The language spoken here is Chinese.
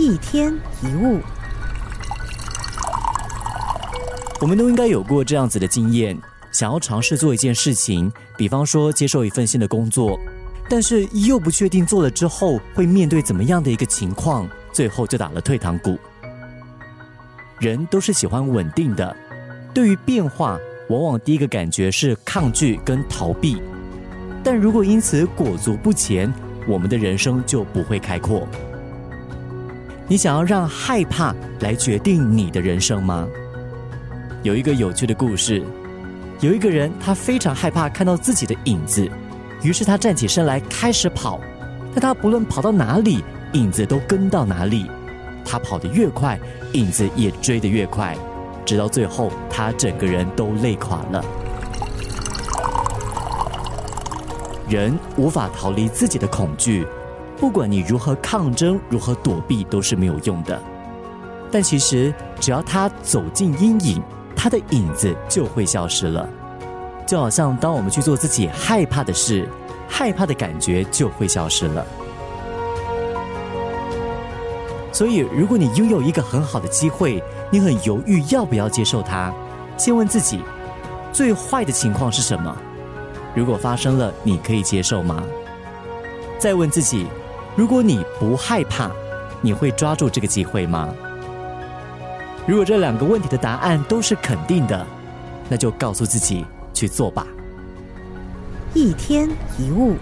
一天一物，我们都应该有过这样子的经验：想要尝试做一件事情，比方说接受一份新的工作，但是又不确定做了之后会面对怎么样的一个情况，最后就打了退堂鼓。人都是喜欢稳定的，对于变化，往往第一个感觉是抗拒跟逃避。但如果因此裹足不前，我们的人生就不会开阔。你想要让害怕来决定你的人生吗？有一个有趣的故事，有一个人他非常害怕看到自己的影子，于是他站起身来开始跑。但他不论跑到哪里，影子都跟到哪里。他跑得越快，影子也追得越快，直到最后他整个人都累垮了。人无法逃离自己的恐惧。不管你如何抗争，如何躲避，都是没有用的。但其实，只要他走进阴影，他的影子就会消失了。就好像当我们去做自己害怕的事，害怕的感觉就会消失了。所以，如果你拥有一个很好的机会，你很犹豫要不要接受它，先问自己：最坏的情况是什么？如果发生了，你可以接受吗？再问自己。如果你不害怕，你会抓住这个机会吗？如果这两个问题的答案都是肯定的，那就告诉自己去做吧。一天一物。